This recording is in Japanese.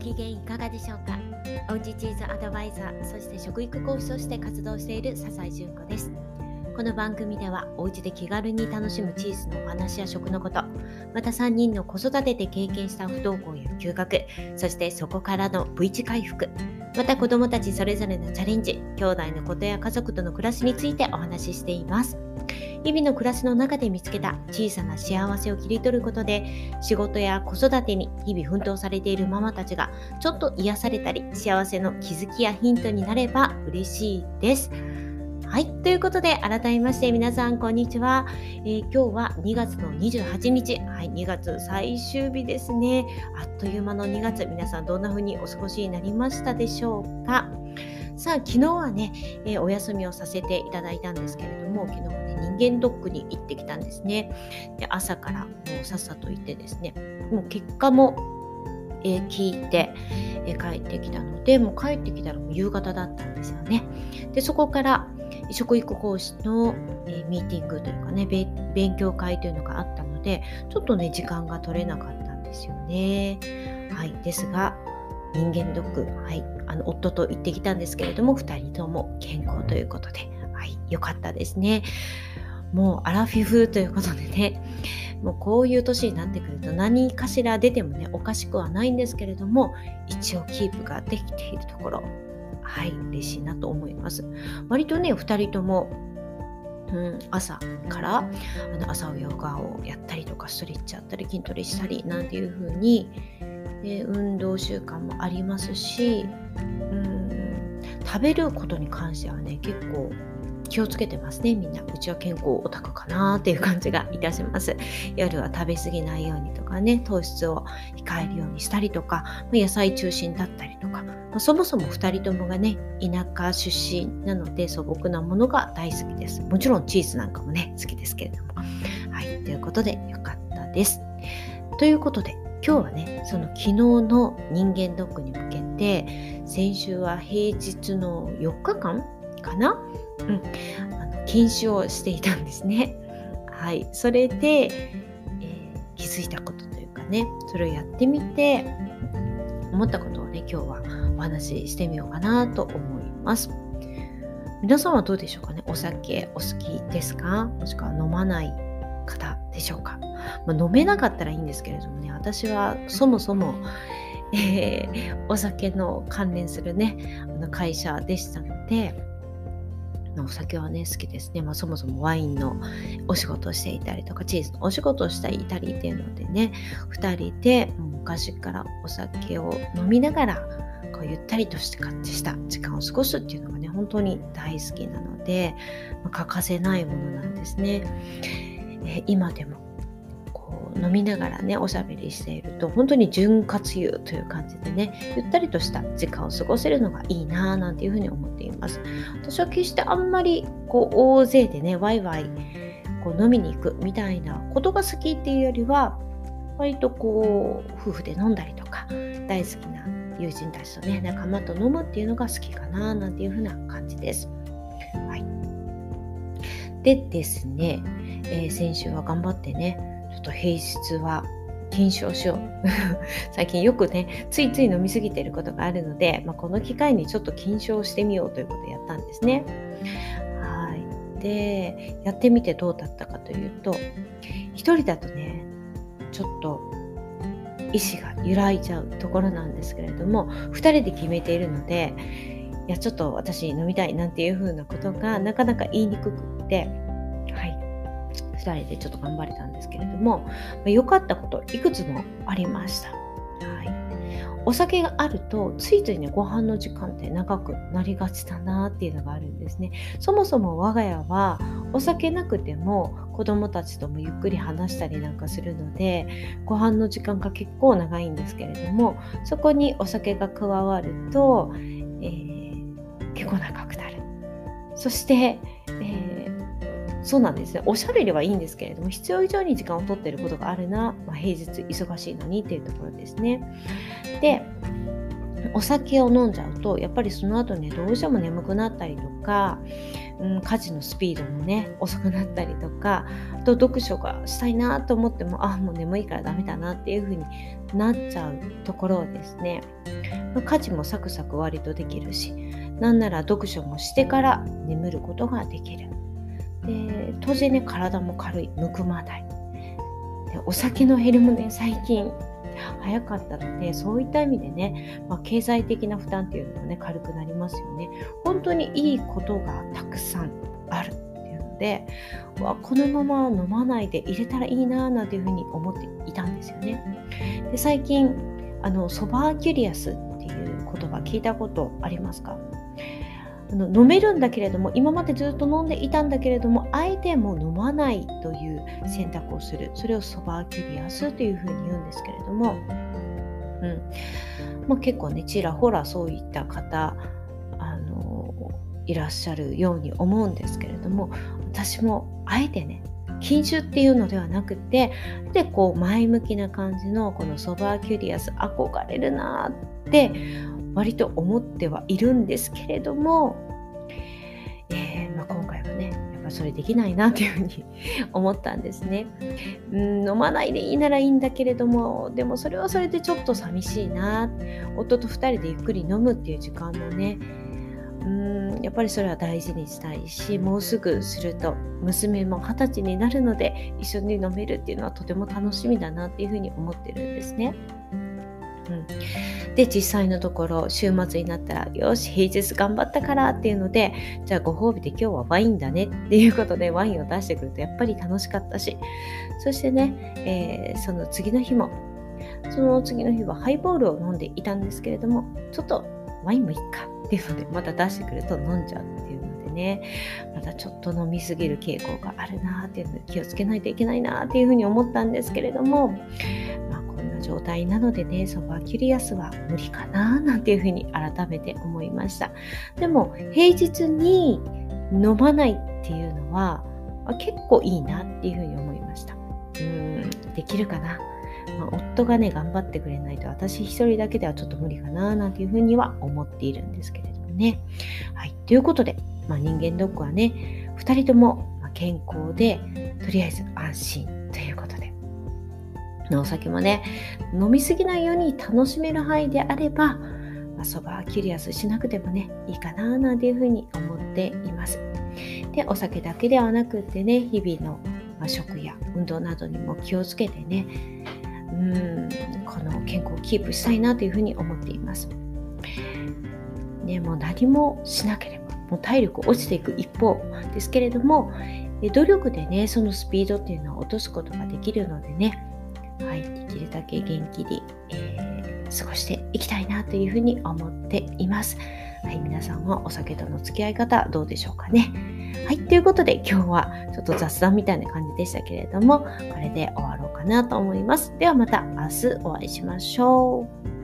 機嫌いかがでしょうか？おうちチーズアドバイザーそして食育講師として活動している笹井純子です。この番組ではおうちで気軽に楽しむチーズのお話や食のことまた3人の子育てで経験した不登校や休学そしてそこからの V 字回復また子どもたちそれぞれのチャレンジ兄弟のことや家族との暮らしについてお話ししています日々の暮らしの中で見つけた小さな幸せを切り取ることで仕事や子育てに日々奮闘されているママたちがちょっと癒されたり幸せの気づきやヒントになれば嬉しいです。はい。ということで、改めまして皆さん、こんにちは、えー、今日は2月の28日。はい。2月最終日ですね。あっという間の2月。皆さん、どんな風にお過ごしになりましたでしょうか？さあ、昨日はね、えー、お休みをさせていただいたんですけれども、昨日はね、人間ドックに行ってきたんですね。で朝からもうさっさと行ってですね、もう結果も、えー、聞いて、えー、帰ってきたので、もう帰ってきたらもう夕方だったんですよね。で、そこから、食育講師の、え、ミーティングというかね勉強会というのがあったのでちょっとね時間が取れなかったんですよね。はいですが人間ドック、はい、あの夫と行ってきたんですけれども2人とも健康ということで、はい、よかったですね。もうアラフィフということでねもうこういう年になってくると何かしら出てもねおかしくはないんですけれども一応キープができているところはい、嬉しいなと思います。割とね、2人とも、うん、朝からあの朝ヨガをやったりとかストレッチやったり筋トレしたりなんていう風に、え運動習慣もありますし、うん、食べることに関してはね結構気をつけてますねみんなうちは健康オタクかなっていう感じがいたします夜は食べ過ぎないようにとかね糖質を控えるようにしたりとか野菜中心だったりとか、まあ、そもそも2人ともがね田舎出身なので素朴なものが大好きです。もちろんチーズなんかもね好きですけれども。はいということでよかったです。ということで今日はねその昨日の人間ドックに向けて先週は平日の4日間かな、うん、あの禁酒をしていたんですね。はい、それで、えー、気づいたことというかねそれをやってみて思ったことをね今日はお話ししてみようかなと思います。皆さんはどうでしょうかね？お酒お好きですか？もしくは飲まない方でしょうか、まあ、飲めなかったらいいんですけれどもね。私はそもそも えー、お酒の関連するねあの会社でしたのでお酒はね好きですね、まあ、そもそもワインのお仕事をしていたりとかチーズのお仕事をしていたりっていうのでね2人で昔からお酒を飲みながらこうゆったりとしてした時間を過ごすっていうのがね本当に大好きなので、まあ、欠かせないものなんですね。え今でもこう飲みながらねおしゃべりしていると本当に潤滑油という感じでねゆったりとした時間を過ごせるのがいいなぁなんていうふうに思っています私は決してあんまりこう大勢でねワイワイこう飲みに行くみたいなことが好きっていうよりは割とこう夫婦で飲んだりとか大好きな友人たちとね仲間と飲むっていうのが好きかななんていうふうな感じです。はい、でですね、えー、先週は頑張ってねちょっと平日は検証しよう 最近よくねついつい飲みすぎてることがあるので、まあ、この機会にちょっと検証してみようということをやったんですね。はいでやってみてどうだったかというと一人だとねちょっと意志が揺らいじゃうところなんですけれども2人で決めているのでいやちょっと私飲みたいなんていう風なことがなかなか言いにくくってはい2人でちょっと頑張れたんですけれども良、かったこといくつもありました。はいお酒があるとついついねご飯の時間って長くなりがちだなっていうのがあるんですね。そもそも我が家はお酒なくても子供たちともゆっくり話したりなんかするのでご飯の時間が結構長いんですけれどもそこにお酒が加わると、えー、結構長くなる。そして、えーそうなんですね。おしゃべりはいいんですけれども、必要以上に時間を取っていることがあるな、まあ、平日忙しいのにっていうところですね。で、お酒を飲んじゃうとやっぱりその後ねどうしても眠くなったりとか、うん、家事のスピードもね遅くなったりとかあと読書がしたいなと思ってもあもう眠いからダメだなっていう風になっちゃうところですね家事もサクサク割とできるしなんなら読書もしてから眠ることができるで当然ね体も軽い。むくまないでお酒の減りもね最近早かったのでそういった意味でね、まあ、経済的な負担っていうのもね軽くなりますよね。本当にいいことがたくさんあるっていうのでわこのまま飲まないで入れたらいいななんていうふうに思っていたんですよね。で最近あのソバーキュリアスっていう言葉聞いたことありますか？あの飲めるんだけれども今までずっと飲んでいたんだけれどもあえてもう飲まないという選択をする。それをソバーキュリアスというふうに言うんですけれども、うん。まあ、結構ねちらほらそういった方あのいらっしゃるように思うんですけれども私もあえてね禁酒っていうのではなくてでこう前向きな感じのこのソバーキュリアス憧れるなって割と思ってはいるんですけれども、えー、まあ、今回はねやっぱそれできないなというふうに 思ったんですね。うん飲まないでいいならいいんだけれどもでもそれはそれでちょっと寂しいな夫と2人でゆっくり飲むっていう時間もねうんやっぱりそれは大事にしたいしもうすぐすると娘も二十歳になるので一緒に飲めるっていうのはとても楽しみだなっていうふうに思ってるんですね。うん、で実際のところ週末になったらよし平日頑張ったからっていうのでじゃあご褒美で今日はワインだねっていうことでワインを出してくるとやっぱり楽しかったしそしてね、えー、その次の日もその次の日はハイボールを飲んでいたんですけれどもちょっとワインもいいかっていうのでまた出してくると飲んじゃうっていうのでねまたちょっと飲みすぎる傾向があるなっていうので気をつけないといけないなっていうふうに思ったんですけれども状態なのでねソバーキュリアスは無理かななんていうふうに改めて思いました。でも平日に飲まないっていうのは結構いいなっていうふうに思いました。うんできるかな、まあ、夫がね頑張ってくれないと私一人だけではちょっと無理かななんていうふうには思っているんですけれどもね。はいということで、まあ、人間ドックはね2人とも健康でとりあえず安心ということで。お酒もね飲みすぎないように楽しめる範囲であれば、ま、そばキュリアスしなくてもねいいかななんていうふうに思っています。でお酒だけではなくってね日々の、食や運動などにも気をつけてねうんこの健康をキープしたいなというふうに思っています。ねもう何もしなければもう体力落ちていく一方ですけれども努力でねそのスピードっていうのを落とすことができるのでね、るだけ元気に、えー、過ごしていきたいなというふうに思っています。はい、皆さんはお酒との付き合い方どうでしょうかね。はい、ということで今日はちょっと雑談みたいな感じでしたけれども、これで終わろうかなと思います。ではまた明日お会いしましょう。